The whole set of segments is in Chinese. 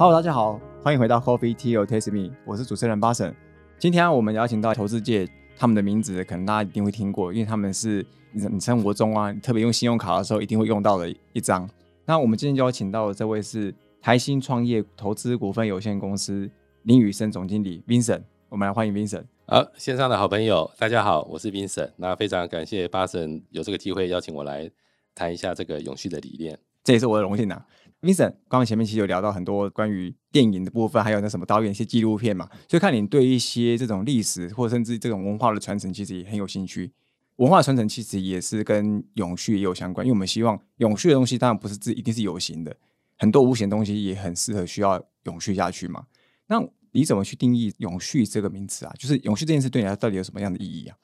Hello，大家好，欢迎回到 Coffee Tea or Taste Me，我是主持人巴神。今天我们邀请到投资界，他们的名字可能大家一定会听过，因为他们是你你生活中啊，特别用信用卡的时候一定会用到的一张。那我们今天就要请到的这位是台新创业投资股份有限公司林宇生总经理 Vincent，我们来欢迎 Vincent。好，线上的好朋友，大家好，我是 Vincent。那非常感谢巴神有这个机会邀请我来谈一下这个永续的理念，这也是我的荣幸啊。Vincent，刚刚前面其实有聊到很多关于电影的部分，还有那什么导演一些纪录片嘛，所以看你对一些这种历史或甚至这种文化的传承，其实也很有兴趣。文化传承其实也是跟永续也有相关，因为我们希望永续的东西当然不是自一定是有形的，很多无形的东西也很适合需要永续下去嘛。那你怎么去定义永续这个名词啊？就是永续这件事对你来到底有什么样的意义啊？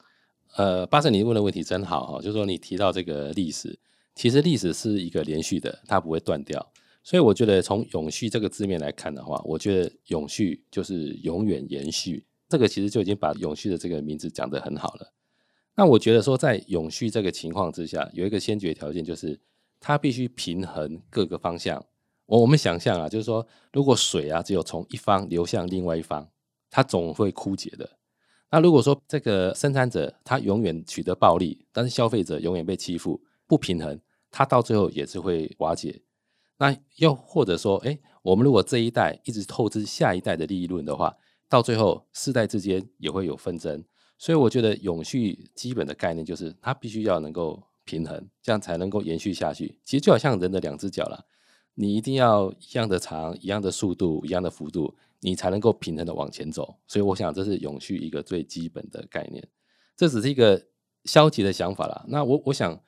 呃，巴神，你问的问题真好哈，就是说你提到这个历史，其实历史是一个连续的，它不会断掉。所以我觉得从永续这个字面来看的话，我觉得永续就是永远延续，这个其实就已经把永续的这个名字讲得很好了。那我觉得说在永续这个情况之下，有一个先决条件就是它必须平衡各个方向。我我们想象啊，就是说如果水啊只有从一方流向另外一方，它总会枯竭的。那如果说这个生产者他永远取得暴利，但是消费者永远被欺负，不平衡，它到最后也是会瓦解。那又或者说，哎，我们如果这一代一直透支下一代的利润的话，到最后世代之间也会有纷争。所以我觉得永续基本的概念就是，它必须要能够平衡，这样才能够延续下去。其实就好像人的两只脚了，你一定要一样的长、一样的速度、一样的幅度，你才能够平衡的往前走。所以我想这是永续一个最基本的概念。这只是一个消极的想法啦。那我我想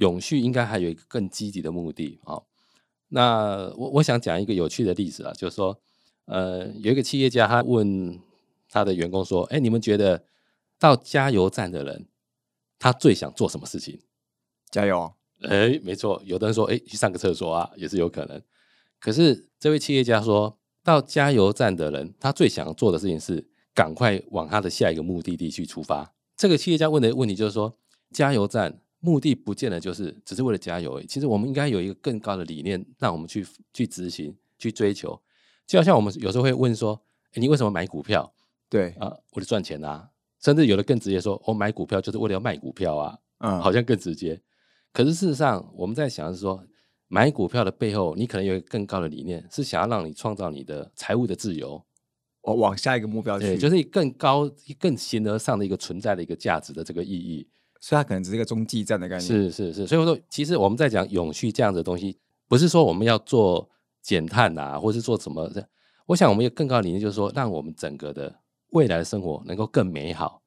永续应该还有一个更积极的目的啊。那我我想讲一个有趣的例子啊，就是说，呃，有一个企业家他问他的员工说：“哎，你们觉得到加油站的人，他最想做什么事情？加油？哎，没错，有的人说：哎，去上个厕所啊，也是有可能。可是这位企业家说到加油站的人，他最想做的事情是赶快往他的下一个目的地去出发。这个企业家问的问题就是说，加油站。目的不见得就是只是为了加油，其实我们应该有一个更高的理念，让我们去去执行、去追求。就好像我们有时候会问说：“你为什么买股票？”对啊，为了赚钱啊。甚至有的更直接说：“我买股票就是为了要卖股票啊。”嗯，好像更直接。可是事实上，我们在想的是说，买股票的背后，你可能有一个更高的理念，是想要让你创造你的财务的自由，我往下一个目标去，就是更高、更形而上的一个存在的一个价值的这个意义。所以它可能只是一个中继站的概念。是是是，所以我说，其实我们在讲永续这样的东西，不是说我们要做减碳啊，或是做什么的。我想，我们有更高的理念，就是说，让我们整个的未来的生活能够更美好。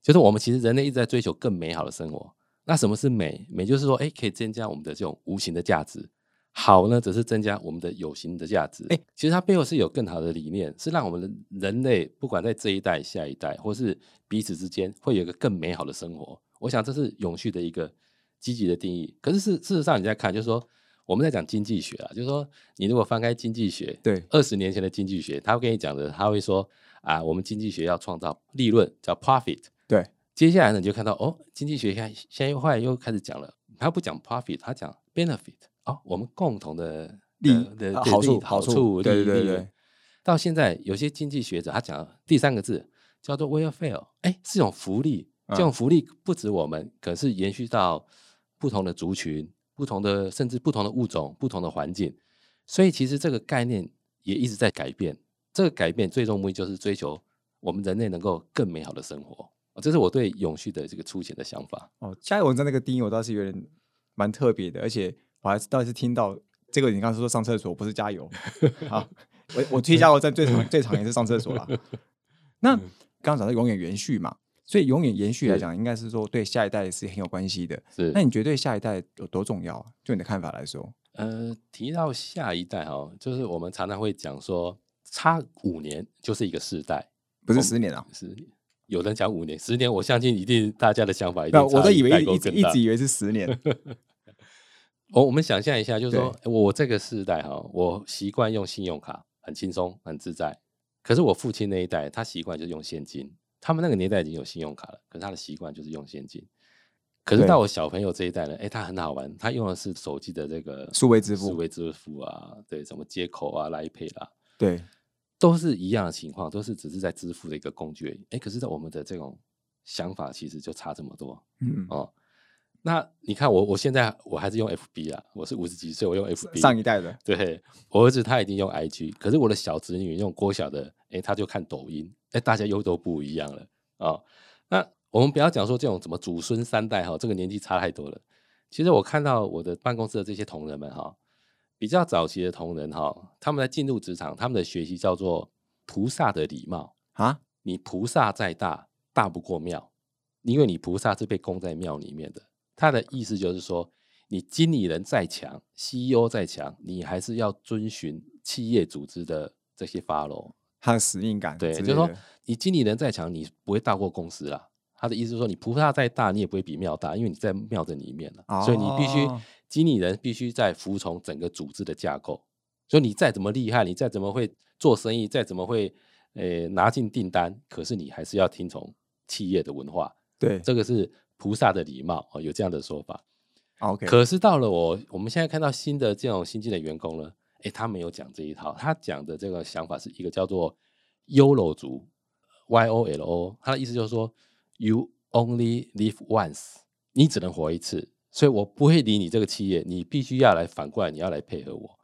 就是我们其实人类一直在追求更美好的生活。那什么是美？美就是说，哎，可以增加我们的这种无形的价值。好呢，只是增加我们的有形的价值。哎，其实它背后是有更好的理念，是让我们的人类不管在这一代、下一代，或是彼此之间，会有一个更美好的生活。我想这是永续的一个积极的定义。可是事事实上，你在看，就是说我们在讲经济学啊，就是说你如果翻开经济学，对二十年前的经济学，他会跟你讲的，他会说啊，我们经济学要创造利润，叫 profit。对，接下来呢，你就看到哦，经济学看现在又后来又开始讲了，他不讲 profit，他讲 benefit。哦，我们共同的利的好处好处，对对对。到现在有些经济学者他讲第三个字叫做 welfare，哎，是一种福利。这种福利不止我们，可是延续到不同的族群、不同的甚至不同的物种、不同的环境，所以其实这个概念也一直在改变。这个改变最终目的就是追求我们人类能够更美好的生活。这是我对永续的这个粗浅的想法。哦，加油站那个定义我倒是有点蛮特别的，而且我还是倒是听到这个，你刚才说上厕所不是加油。好，我我去加油站最长最长也是上厕所了。那刚刚讲到永远延续嘛。所以永远延续来讲，应该是说对下一代是很有关系的。是，那你觉得对下一代有多重要？就你的看法来说，呃，提到下一代哈，就是我们常常会讲说，差五年就是一个世代，不是十年啊，是有人讲五年、十年，我相信一定大家的想法一定。我都以为一直一直以为是十年。我我们想象一下，就是说我这个世代哈，我习惯用信用卡，很轻松、很自在。可是我父亲那一代，他习惯就是用现金。他们那个年代已经有信用卡了，可是他的习惯就是用现金。可是到我小朋友这一代呢，哎，他很好玩，他用的是手机的这个数位支付、数位支付啊，对，什么接口啊、来配啦。对，都是一样的情况，都是只是在支付的一个工具而已。哎，可是，在我们的这种想法，其实就差这么多嗯，哦。那你看我，我现在我还是用 FB 啊，我是五十几岁，我用 FB。上一代的，对我儿子他已经用 IG，可是我的小侄女用郭小的，哎，他就看抖音，哎，大家又都不一样了啊、哦。那我们不要讲说这种怎么祖孙三代哈，这个年纪差太多了。其实我看到我的办公室的这些同仁们哈，比较早期的同仁哈，他们在进入职场，他们的学习叫做菩萨的礼貌啊。你菩萨再大，大不过庙，因为你菩萨是被供在庙里面的。他的意思就是说，你经理人再强，CEO 再强，你还是要遵循企业组织的这些 follow，他的使命感。对，就是说你经理人再强，你不会大过公司啦。他的意思是说，你菩萨再大，你也不会比庙大，因为你在庙的里面了，哦、所以你必须经理人必须在服从整个组织的架构。所以你再怎么厉害，你再怎么会做生意，再怎么会呃拿进订单，可是你还是要听从企业的文化。对，这个是菩萨的礼貌哦，有这样的说法。OK，可是到了我我们现在看到新的这种新进的员工呢，诶，他没有讲这一套，他讲的这个想法是一个叫做 YOLO 族，Y O L O，他的意思就是说，You only live once，你只能活一次，所以我不会理你这个企业，你必须要来反过来，你要来配合我。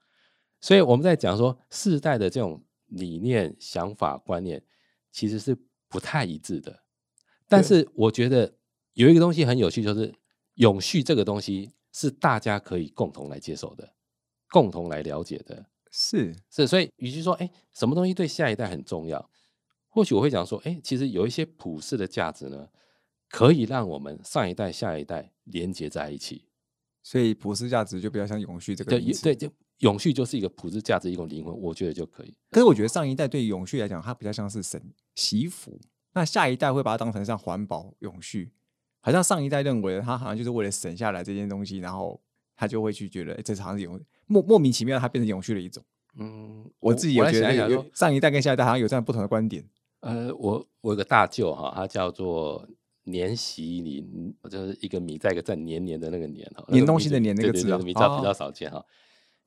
所以我们在讲说世代的这种理念、想法、观念其实是不太一致的。但是我觉得有一个东西很有趣，就是永续这个东西是大家可以共同来接受的，共同来了解的。是是，所以与其说，哎，什么东西对下一代很重要，或许我会讲说，哎，其实有一些普世的价值呢，可以让我们上一代、下一代连接在一起。所以普世价值就比较像永续这个对对，就永续就是一个普世价值一种灵魂，我觉得就可以。可是我觉得上一代对永续来讲，它比较像是神祈福，那下一代会把它当成像环保永续，好像上一代认为他好像就是为了省下来这件东西，然后他就会去觉得，哎，这好像是永莫莫名其妙，它变成永续的一种。嗯，我自己也觉得有有上一代跟下一代好像有这样不同的观点。呃，我我有个大舅哈，他叫做年习林，就是一个米在一个在年年的那个年哈，年东西的年那个字啊，米较比较少见哈。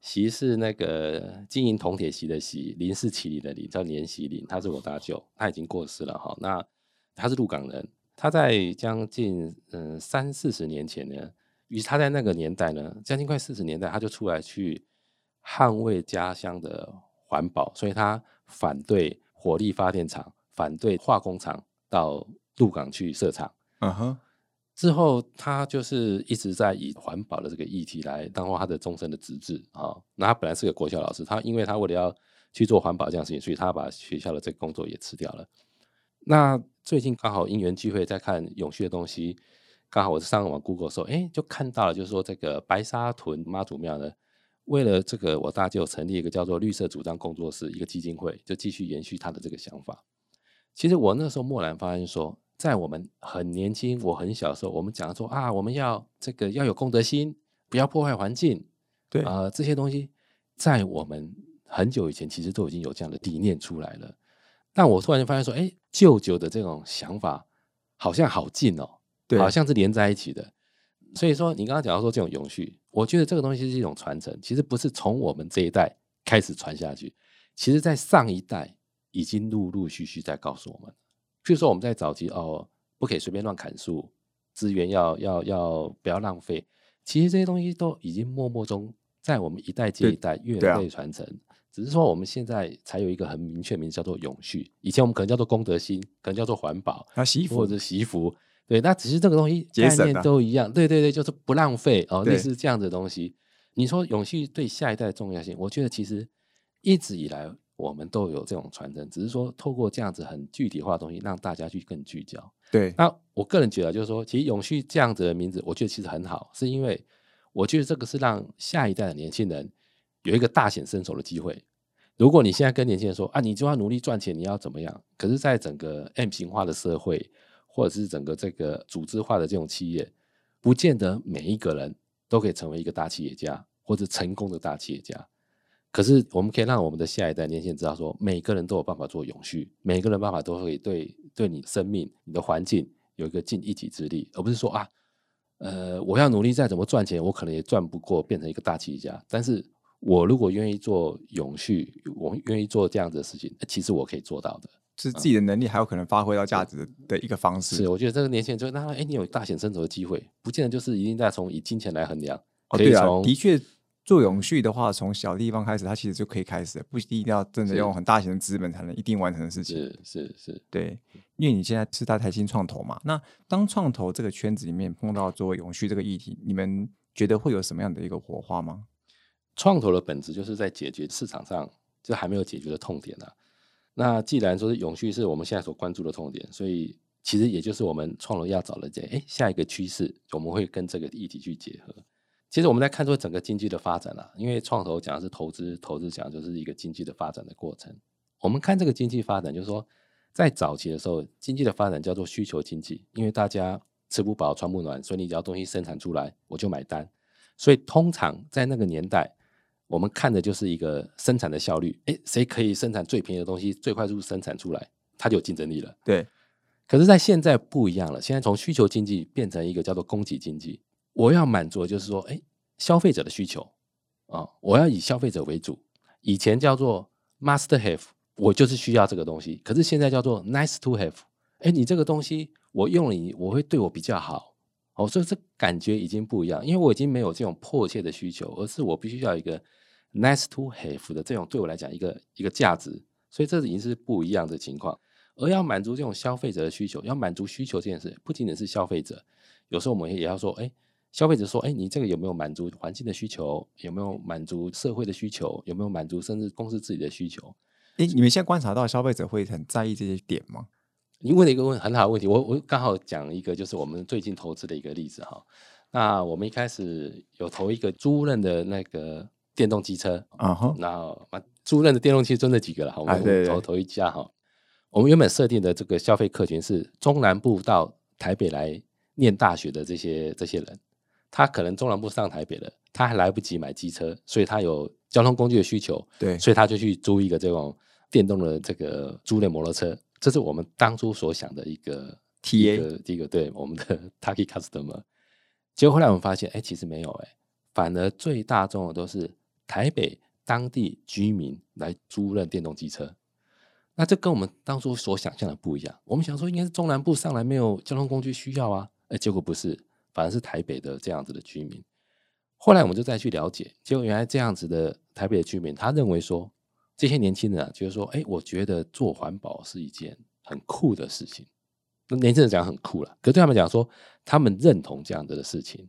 习是那个金银铜铁锡的锡，林是麒麟的麟，叫年习林，他是我大舅，他已经过世了哈。那他是鹿港人，他在将近嗯三四十年前呢，于是他在那个年代呢，将近快四十年代，他就出来去捍卫家乡的环保，所以他反对火力发电厂，反对化工厂到鹿港去设厂。嗯哼。之后，他就是一直在以环保的这个议题来当做他的终身的职志啊。那他本来是个国小老师，他因为他为了要去做环保这样事情，所以他把学校的这个工作也辞掉了。那最近刚好因缘聚会，在看永续的东西，刚好我是上网 Google 的时候，哎，就看到了，就是说这个白沙屯妈祖庙呢，为了这个我大舅成立一个叫做绿色主张工作室一个基金会，就继续延续他的这个想法。其实我那时候蓦然发现说。在我们很年轻、我很小的时候，我们讲说啊，我们要这个要有公德心，不要破坏环境，对啊、呃，这些东西在我们很久以前其实都已经有这样的理念出来了。但我突然就发现说，哎，舅舅的这种想法好像好近哦，对，好像是连在一起的。所以说，你刚刚讲到说这种永续，我觉得这个东西是一种传承，其实不是从我们这一代开始传下去，其实在上一代已经陆陆续续在告诉我们。譬如说，我们在早期哦，不可以随便乱砍树，资源要要要不要浪费。其实这些东西都已经默默中在我们一代接一代越来越传承。啊、只是说我们现在才有一个很明确名字叫做永续。以前我们可能叫做公德心，可能叫做环保啊，惜福或者洗衣服。对，那只是这个东西概念都一样。对对对，就是不浪费哦，类似这样的东西。你说永续对下一代的重要性，我觉得其实一直以来。我们都有这种传承，只是说透过这样子很具体化的东西，让大家去更聚焦。对，那我个人觉得，就是说，其实永续这样子的名字，我觉得其实很好，是因为我觉得这个是让下一代的年轻人有一个大显身手的机会。如果你现在跟年轻人说啊，你就要努力赚钱，你要怎么样？可是，在整个 M 型化的社会，或者是整个这个组织化的这种企业，不见得每一个人都可以成为一个大企业家或者成功的大企业家。可是，我们可以让我们的下一代年轻人知道，说每个人都有办法做永续，每个人办法都可以对对你生命、你的环境有一个尽一己之力，而不是说啊，呃，我要努力再怎么赚钱，我可能也赚不过变成一个大企业家。但是我如果愿意做永续，我愿意做这样子的事情，其实我可以做到的。是自己的能力还有可能发挥到价值的一个方式。是，我觉得这个年轻人就那哎，你有大显身手的机会，不见得就是一定在从以金钱来衡量。哦，对啊，的确做永续的话，从小地方开始，它其实就可以开始，不一定要真的用很大型的资本才能一定完成的事情。是是是，对，因为你现在是在台新创投嘛，那当创投这个圈子里面碰到做永续这个议题，你们觉得会有什么样的一个火花吗？创投的本质就是在解决市场上就还没有解决的痛点啊。那既然说是永续是我们现在所关注的痛点，所以其实也就是我们创投要找的这哎下一个趋势，我们会跟这个议题去结合。其实我们在看出整个经济的发展啊，因为创投讲的是投资，投资讲就是一个经济的发展的过程。我们看这个经济发展，就是说在早期的时候，经济的发展叫做需求经济，因为大家吃不饱穿不暖，所以你只要东西生产出来，我就买单。所以通常在那个年代。我们看的就是一个生产的效率，哎，谁可以生产最便宜的东西，最快速生产出来，它就有竞争力了。对。可是，在现在不一样了，现在从需求经济变成一个叫做供给经济。我要满足的就是说，哎，消费者的需求啊，我要以消费者为主。以前叫做 master have，我就是需要这个东西。可是现在叫做 nice to have，哎，你这个东西我用了你，我会对我比较好。哦，所以这感觉已经不一样，因为我已经没有这种迫切的需求，而是我必须要一个 nice to have 的这种对我来讲一个一个价值，所以这已经是不一样的情况。而要满足这种消费者的需求，要满足需求这件事，不仅仅是消费者，有时候我们也要说，哎，消费者说，哎，你这个有没有满足环境的需求？有没有满足社会的需求？有没有满足甚至公司自己的需求？哎，你们现在观察到消费者会很在意这些点吗？你问了一个问很好的问题，我我刚好讲一个，就是我们最近投资的一个例子哈。那我们一开始有投一个租赁的那个电动机车啊哈，那租赁的电动汽车那几个了，我们投投一家哈。我们原本设定的这个消费客群是中南部到台北来念大学的这些这些人，他可能中南部上台北了，他还来不及买机车，所以他有交通工具的需求，对，所以他就去租一个这种电动的这个租赁摩托车。这是我们当初所想的一个 T A，第一个对我们的 Target Customer。结果后来我们发现，哎，其实没有，哎，反而最大众的都是台北当地居民来租赁电动机车。那这跟我们当初所想象的不一样。我们想说应该是中南部上来没有交通工具需要啊，哎，结果不是，反而是台北的这样子的居民。后来我们就再去了解，结果原来这样子的台北的居民，他认为说。这些年轻人啊，就是说，哎，我觉得做环保是一件很酷的事情。那年轻人讲很酷了，可对他们讲说，他们认同这样子的事情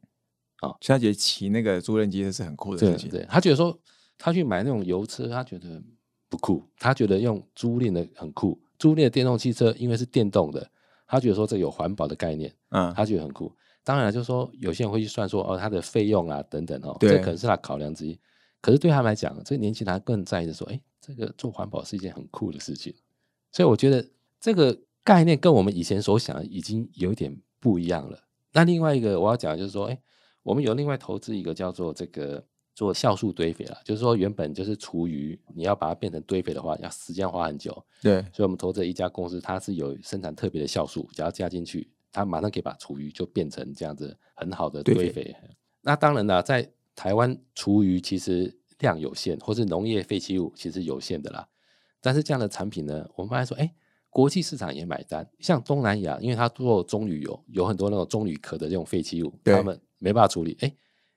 啊。所以他觉得骑那个租赁机车是很酷的事情。对，他觉得说，他去买那种油车，他觉得不酷。他觉得用租赁的很酷。租赁的电动汽车，因为是电动的，他觉得说这有环保的概念，嗯，他觉得很酷。当然，就是说有些人会去算说，哦，它的费用啊等等哦，这可能是他考量之一。可是对他来讲，这个年轻人更在意的说，哎。这个做环保是一件很酷的事情，所以我觉得这个概念跟我们以前所想的已经有一点不一样了。那另外一个我要讲的就是说，哎，我们有另外投资一个叫做这个做酵素堆肥了，就是说原本就是厨余，你要把它变成堆肥的话，要时间花很久。对，所以我们投资一家公司，它是有生产特别的酵素，只要加进去，它马上可以把厨余就变成这样子很好的堆肥。那当然了，在台湾厨余其实。量有限，或是农业废弃物其实有限的啦。但是这样的产品呢，我们发现说，哎，国际市场也买单。像东南亚，因为它做棕榈油，有很多那种棕榈壳的这种废弃物，他们没办法处理。哎，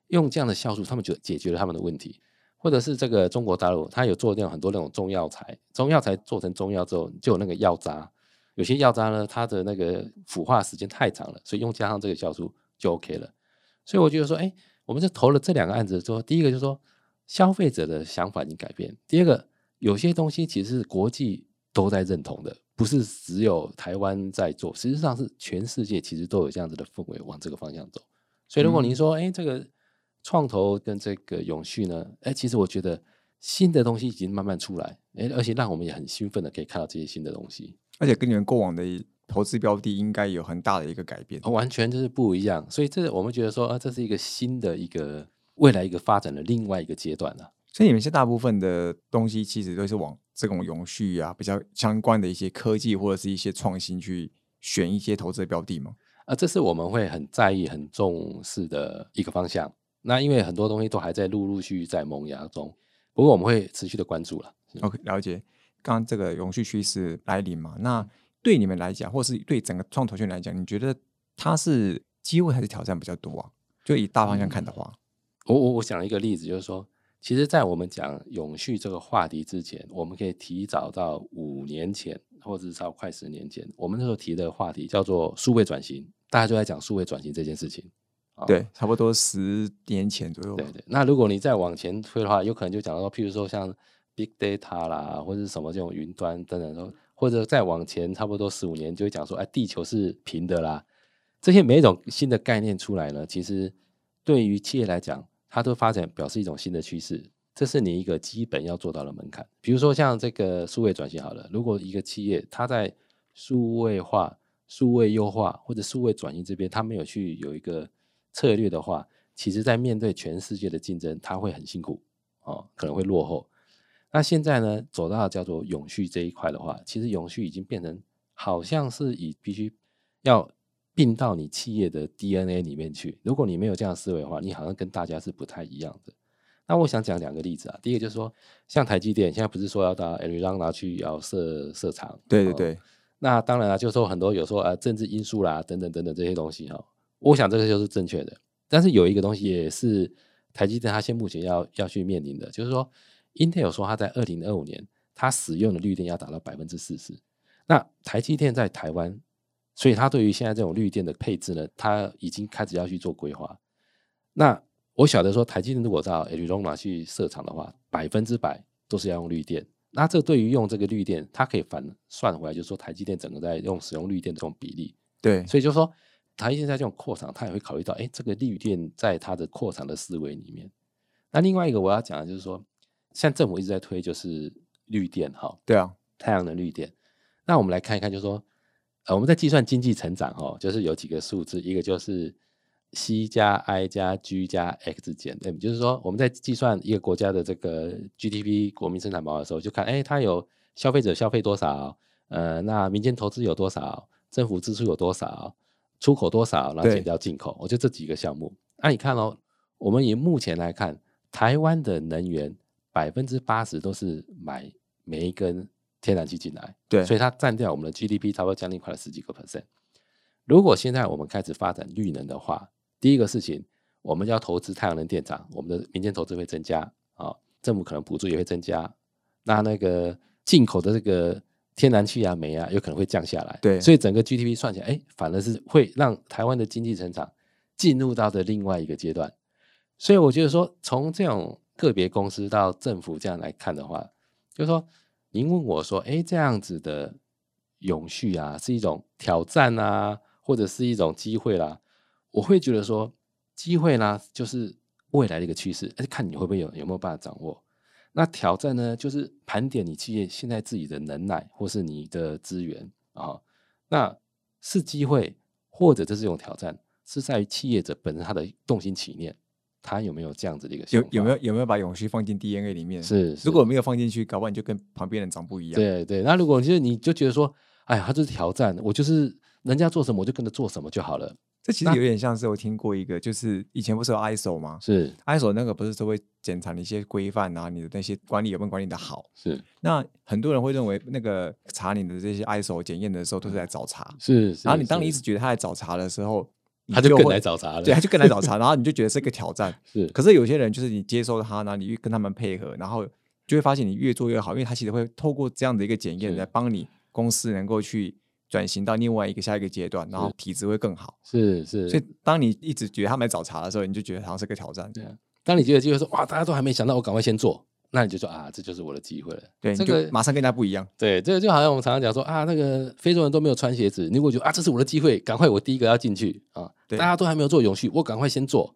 用这样的酵素，他们就解决了他们的问题。或者是这个中国大陆，它有做那种很多那种中药材，中药材做成中药之后，就有那个药渣。有些药渣呢，它的那个腐化时间太长了，所以用加上这个酵素就 OK 了。所以我觉得说，哎，我们就投了这两个案子，说第一个就是说。消费者的想法已经改变。第二个，有些东西其实是国际都在认同的，不是只有台湾在做，实际上是全世界其实都有这样子的氛围往这个方向走。所以，如果您说，哎，这个创投跟这个永续呢，哎，其实我觉得新的东西已经慢慢出来，哎，而且让我们也很兴奋的可以看到这些新的东西，而且跟你们过往的投资标的应该有很大的一个改变，完全就是不一样。所以，这我们觉得说，啊，这是一个新的一个。未来一个发展的另外一个阶段了，所以你们现在大部分的东西其实都是往这种永续啊比较相关的一些科技或者是一些创新去选一些投资的标的吗？啊，这是我们会很在意、很重视的一个方向。那因为很多东西都还在陆陆续续在萌芽中，不过我们会持续的关注了。OK，了解。刚刚这个永续趋势来临嘛，那对你们来讲，或是对整个创投圈来讲，你觉得它是机会还是挑战比较多啊？就以大方向看的话，我我我讲一个例子，就是说，其实，在我们讲永续这个话题之前，我们可以提早到五年前，或者是到快十年前，我们那时候提的话题叫做数位转型，大家就在讲数位转型这件事情。啊对，差不多十年前左右。对对，那如果你再往前推的话，有可能就讲到，譬如说像 big data 啦，或者是什么这种云端等等，或者再往前差不多十五年，就会讲说，哎，地球是平的啦。这些每一种新的概念出来呢，其实对于企业来讲，它都发展表示一种新的趋势，这是你一个基本要做到的门槛。比如说像这个数位转型好了，如果一个企业它在数位化、数位优化或者数位转型这边，它没有去有一个策略的话，其实在面对全世界的竞争，它会很辛苦哦，可能会落后。那现在呢，走到叫做永续这一块的话，其实永续已经变成好像是以必须要并到你企业的 DNA 里面去。如果你没有这样思维的话，你好像跟大家是不太一样的。那我想讲两个例子啊，第一个就是说，像台积电现在不是说要到 Arizona 去要设设厂，哦对对对，那当然了，就是说很多有时候呃政治因素啦，等等等等这些东西哈、我想这个就是正确的。但是有一个东西也是台积电它现目前要要去面临的，就是说 Intel 说它在二零二五年它使用的绿电要达到百分之四十。那台积电在台湾，所以它对于现在这种绿电的配置呢，它已经开始要去做规划。那我晓得说，台积电如果到 Arizona 去设厂的话，百分之百都是要用绿电。那这对于用这个绿电，它可以反算回来，就是说台积电整个在用使用绿电的这种比例。对，所以就说台积电在这种扩厂，它也会考虑到，哎，这个绿电在它的扩厂的思维里面。那另外一个我要讲的就是说，像政府一直在推就是绿电哈，对啊，太阳能绿电。那我们来看一看，就是说，呃，我们在计算经济成长哦，就是有几个数字，一个就是 C 加 I 加 G 加 X 减 M，就是说我们在计算一个国家的这个 GDP 国民生产毛的时候，就看，哎，它有消费者消费多少，呃，那民间投资有多少，政府支出有多少，出口多少，然后减掉进口，我就这几个项目。那、你看哦，我们以目前来看，台湾的能源百分之八十都是买煤跟天然气进来，对所以它占掉我们的 GDP 差不多将近快了十几个 percent。如果现在我们开始发展绿能的话，第一个事情，我们要投资太阳能电厂，我们的民间投资会增加啊，政府可能补助也会增加，那那个进口的这个天然气啊、煤啊，有可能会降下来。对所以整个 GDP 算起来，哎，反而是会让台湾的经济成长进入到的另外一个阶段。所以我觉得说，从这种个别公司到政府这样来看的话，就是说，您问我说，哎，这样子的永续啊，是一种挑战啊，或者是一种机会啦？我会觉得说，机会呢，就是未来的一个趋势，而且看你会不会有有没有办法掌握。那挑战呢，就是盘点你企业现在自己的能耐或是你的资源啊。那是机会，或者这是一种挑战，是在于企业者本身他的动心起念，他有没有这样子的一个有有没有有没有把永续放进 DNA 里面？是是如果没有放进去，搞不好你就跟旁边人长不一样。对对，那如果就是你就觉得说，哎呀，他就是挑战，我就是人家做什么我就跟着做什么就好了。这其实有点像是我听过一个，就是以前不是有 ISO 吗是？ISO 那个不是都会检查你一些规范啊，你的那些管理有没有管理的好？是那很多人会认为那个查你的这些 ISO 检验的时候都是在找茬，是，是然后你当你一直觉得他在找茬的时候，你他就更会来找茬了，对，他就更来找茬，然后你就觉得是一个挑战。是。可是有些人就是你接受他，然后你越跟他们配合，然后就会发现你越做越好，因为他其实会透过这样的一个检验是。来帮你公司能够去转型到另外一个下一个阶段，然后体质会更好。是是，所以当你一直觉得他们来找茬的时候，你就觉得好像是个挑战。对啊。当你觉得就会说哇，大家都还没想到，我赶快先做，那你就说啊，这就是我的机会了。对，这个马上跟人家不一样。对，这个就好像我们常常讲说啊，那个非洲人都没有穿鞋子，你如果觉得啊，这是我的机会，赶快我第一个要进去啊，对大家都还没有做永续，我赶快先做。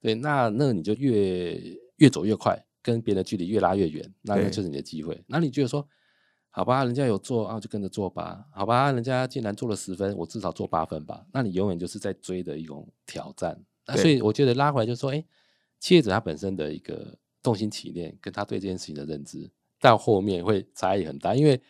对，那那你就越越走越快，跟别人的距离越拉越远，那那就是你的机会。那你觉得说，好吧，人家有做啊，就跟着做吧。好吧，人家竟然做了十分，我至少做八分吧。那你永远就是在追的一种挑战。那所以我觉得拉回来就是说，哎，企业者他本身的一个动心起念，跟他对这件事情的认知，到后面会差异很大，因为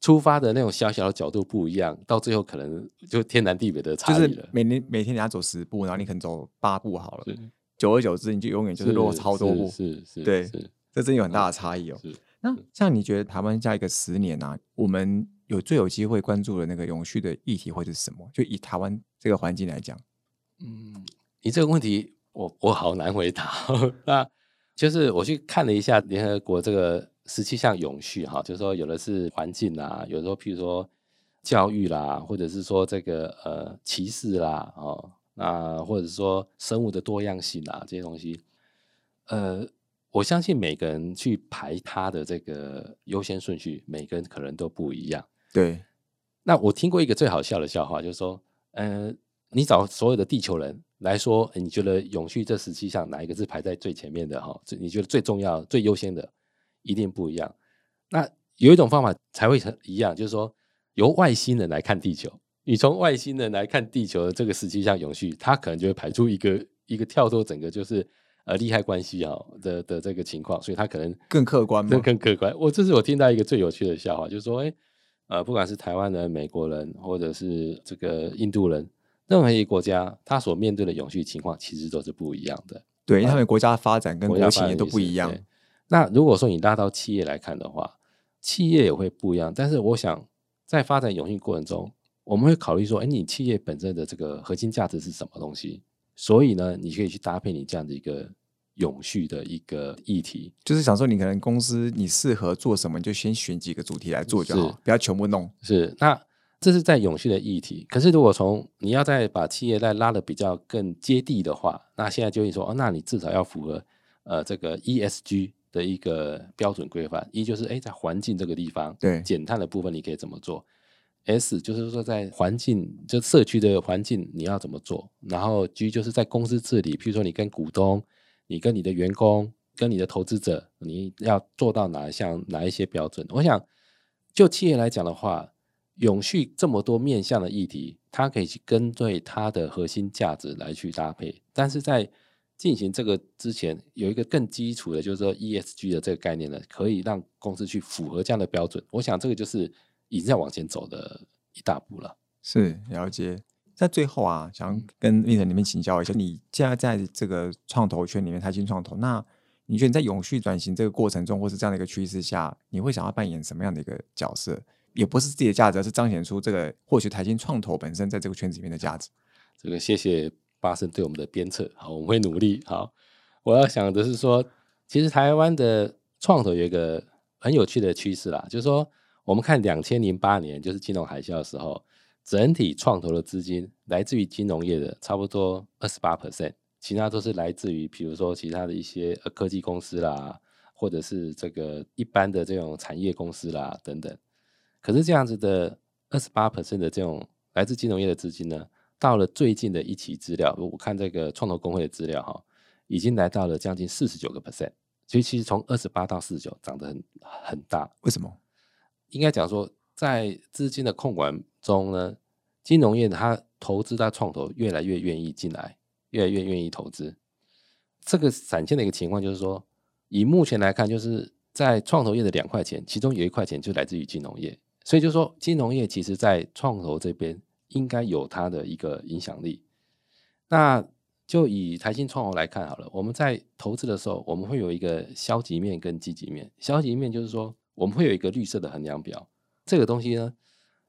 出发的那种小小的角度不一样，到最后可能就天南地北的差异了。就是每年每天你要走十步，然后你可能走八步好了，久而久之你就永远就是落超多步。是是是，对是这真有很大的差异哦。是那像你觉得台湾下一个十年啊，我们有最有机会关注的那个永续的议题会是什么？就以台湾这个环境来讲，嗯，你这个问题我我好难回答。那就是我去看了一下联合国这个十七项永续哈，就是说有的是环境啊，有时候譬如说教育啦，或者是说这个呃歧视啦，哦，那或者是说生物的多样性啊这些东西，呃，我相信每个人去排他的这个优先顺序，每个人可能都不一样。对，那我听过一个最好笑的笑话，就是说，呃，你找所有的地球人来说，你觉得永续这十七项哪一个是排在最前面的哈？最你觉得最重要、最优先的，一定不一样。那有一种方法才会成一样，就是说由外星人来看地球，你从外星人来看地球的这个十七项永续，它可能就会排出一个一个跳脱整个就是呃利害关系哈的的这个情况，所以它可能更客观嘛更。更客观。我这是我听到一个最有趣的笑话，就是说，哎，呃，不管是台湾人、美国人，或者是这个印度人，任何一个国家，它所面对的永续情况其实都是不一样的，对，因为他们国家发展跟国家国情也发展也是都不一样。那如果说你拉到企业来看的话，企业也会不一样。但是我想，在发展永续过程中，我们会考虑说，哎，你企业本身的这个核心价值是什么东西？所以呢，你可以去搭配你这样的一个永续的一个议题。就是想说，你可能公司你适合做什么，你就先选几个主题来做就好是，不要全部弄。是，那这是在永续的议题。可是如果从你要再把企业再拉的比较更接地的话，那现在就会说，哦，那你至少要符合呃这个 ESG 的一个标准规范。一就是哎，在环境这个地方，对减碳的部分你可以怎么做？S 就是说在环境就社区的环境你要怎么做？然后 G 就是在公司治理，譬如说你跟股东、你跟你的员工、跟你的投资者，你要做到哪一项哪一些标准？我想就企业来讲的话，永续这么多面向的议题，它可以去跟对它的核心价值来去搭配。但是在进行这个之前，有一个更基础的，就是说 ESG 的这个概念呢，可以让公司去符合这样的标准。我想这个就是已经在往前走的一大步了。是了解。在最后啊，想跟 Vincent 里面请教一下，你现在在这个创投圈里面，台新创投，那你觉得你在永续转型这个过程中，或是这样的一个趋势下，你会想要扮演什么样的一个角色？也不是自己的价值，而是彰显出这个或许台新创投本身在这个圈子里面的价值。这个谢谢巴生对我们的鞭策，好，我们会努力。好，我要想的是说，其实台湾的创投有一个很有趣的趋势啦，就是说，我们看两千零八年就是金融海啸的时候，整体创投的资金来自于金融业的差不多二十八 percent，其他都是来自于比如说其他的一些呃科技公司啦，或者是这个一般的这种产业公司啦等等。可是这样子的二十八 percent 的这种来自金融业的资金呢，到了最近的一期资料，我看这个创投工会的资料哈，已经来到了将近四十九个 percent，所以其实从二十八到四十九涨得很很大。为什么？应该讲说，在资金的控管中呢，金融业它投资它创投越来越愿意进来，越来越愿意投资。这个闪现的一个情况就是说，以目前来看，就是在创投业的两块钱，其中有一块钱就来自于金融业，所以就说金融业其实在创投这边应该有它的一个影响力。那就以台新创投来看好了，我们在投资的时候，我们会有一个消极面跟积极面。消极面就是说，我们会有一个绿色的衡量表，这个东西呢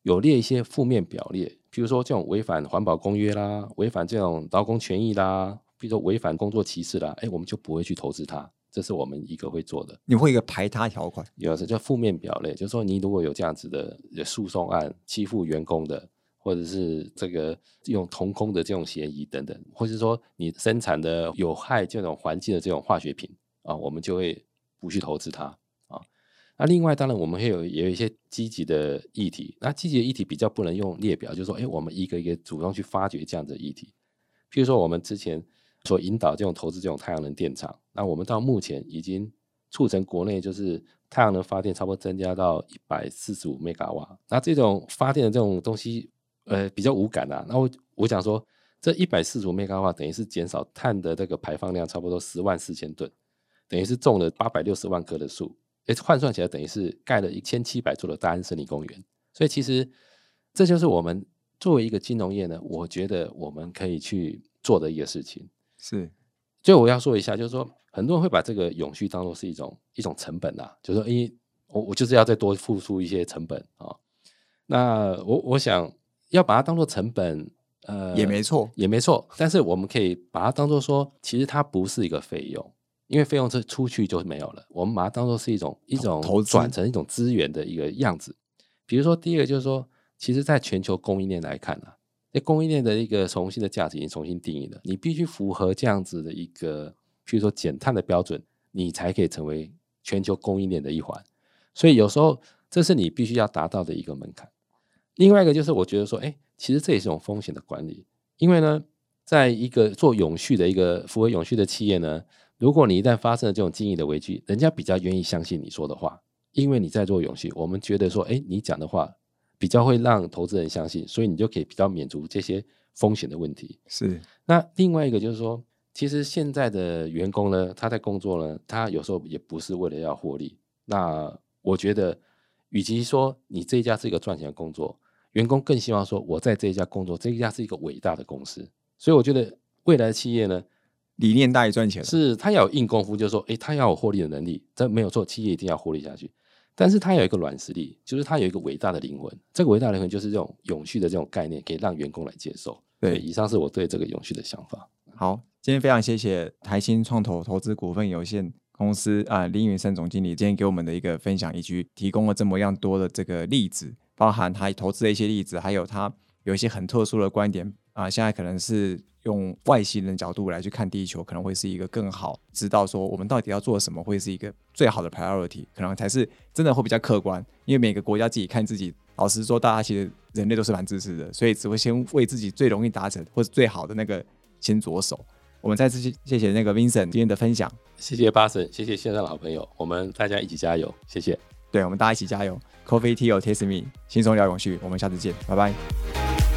有列一些负面表列，比如说这种违反环保公约啦，违反这种劳工权益啦，比如说违反工作歧视啦，哎，我们就不会去投资它，这是我们一个会做的。你会一个排他条款？有的是叫负面表类，就是说你如果有这样子的诉讼案欺负员工的，或者是这个用同工的这种嫌疑等等，或者是说你生产的有害这种环境的这种化学品啊，我们就会不去投资它啊。那另外，当然我们会有也有一些积极的议题，那积极的议题比较不能用列表，就是说，哎，我们一个一个主动去发掘这样的议题。譬如说，我们之前所引导这种投资这种太阳能电厂，那我们到目前已经促成国内就是太阳能发电差不多增加到一百四十五 mega 瓦。那这种发电的这种东西，呃，比较无感啊。那我我想说，这一百四十五 mega 瓦等于是减少碳的这个排放量差不多十万四千吨，等于是种了八百六十万棵的树。诶，换算起来等于是盖了一千七百座的大安森林公园。所以其实这就是我们作为一个金融业呢，我觉得我们可以去做的一个事情。是所以我要说一下，就是说，很多人会把这个永续当做是一种一种成本啊，就是说，诶，我我就是要再多付出一些成本啊。那我我想要把它当做成本，呃，也没错，也没错。但是我们可以把它当做说，其实它不是一个费用，因为费用是出去就没有了。我们把它当做是一种一种投转成一种资源的一个样子。比如说，第一个就是说，其实在全球供应链来看啊，那供应链的一个重新的价值已经重新定义了，你必须符合这样子的一个，譬如说减碳的标准，你才可以成为全球供应链的一环。所以有时候这是你必须要达到的一个门槛。另外一个就是，我觉得说，哎，其实这也是种风险的管理，因为呢，在一个做永续的一个符合永续的企业呢，如果你一旦发生了这种经营的危机，人家比较愿意相信你说的话，因为你在做永续，我们觉得说，哎，你讲的话比较会让投资人相信，所以你就可以比较免除这些风险的问题。是那另外一个就是说，其实现在的员工呢，他在工作呢，他有时候也不是为了要获利。那我觉得，与其说你这一家是一个赚钱的工作，员工更希望说我在这一家工作，这一家是一个伟大的公司。所以我觉得未来的企业呢，理念大于赚钱，是他要有硬功夫，就是说，诶，他要有获利的能力，这没有错，企业一定要获利下去。但是它有一个软实力，就是它有一个伟大的灵魂。这个伟大的灵魂就是这种永续的这种概念，可以让员工来接受。对以上是我对这个永续的想法。好，今天非常谢谢台新创投投资股份有限公司啊、林云生总经理今天给我们的一个分享，以及提供了这么样多的这个例子，包含他投资的一些例子，还有他有一些很特殊的观点啊、现在可能是用外星人角度来去看地球，可能会是一个更好知道说我们到底要做什么，会是一个最好的 priority，可能才是真的会比较客观，因为每个国家自己看自己。老实说，大家其实人类都是蛮自私的，所以只会先为自己最容易达成或者最好的那个先着手。我们再次谢谢谢那个 Vincent 今天的分享，谢谢巴神，谢谢线上的好朋友，我们大家一起加油，谢谢。对我们大家一起加油。Coffee Tea or Taste Me，轻松聊永续，我们下次见，拜拜。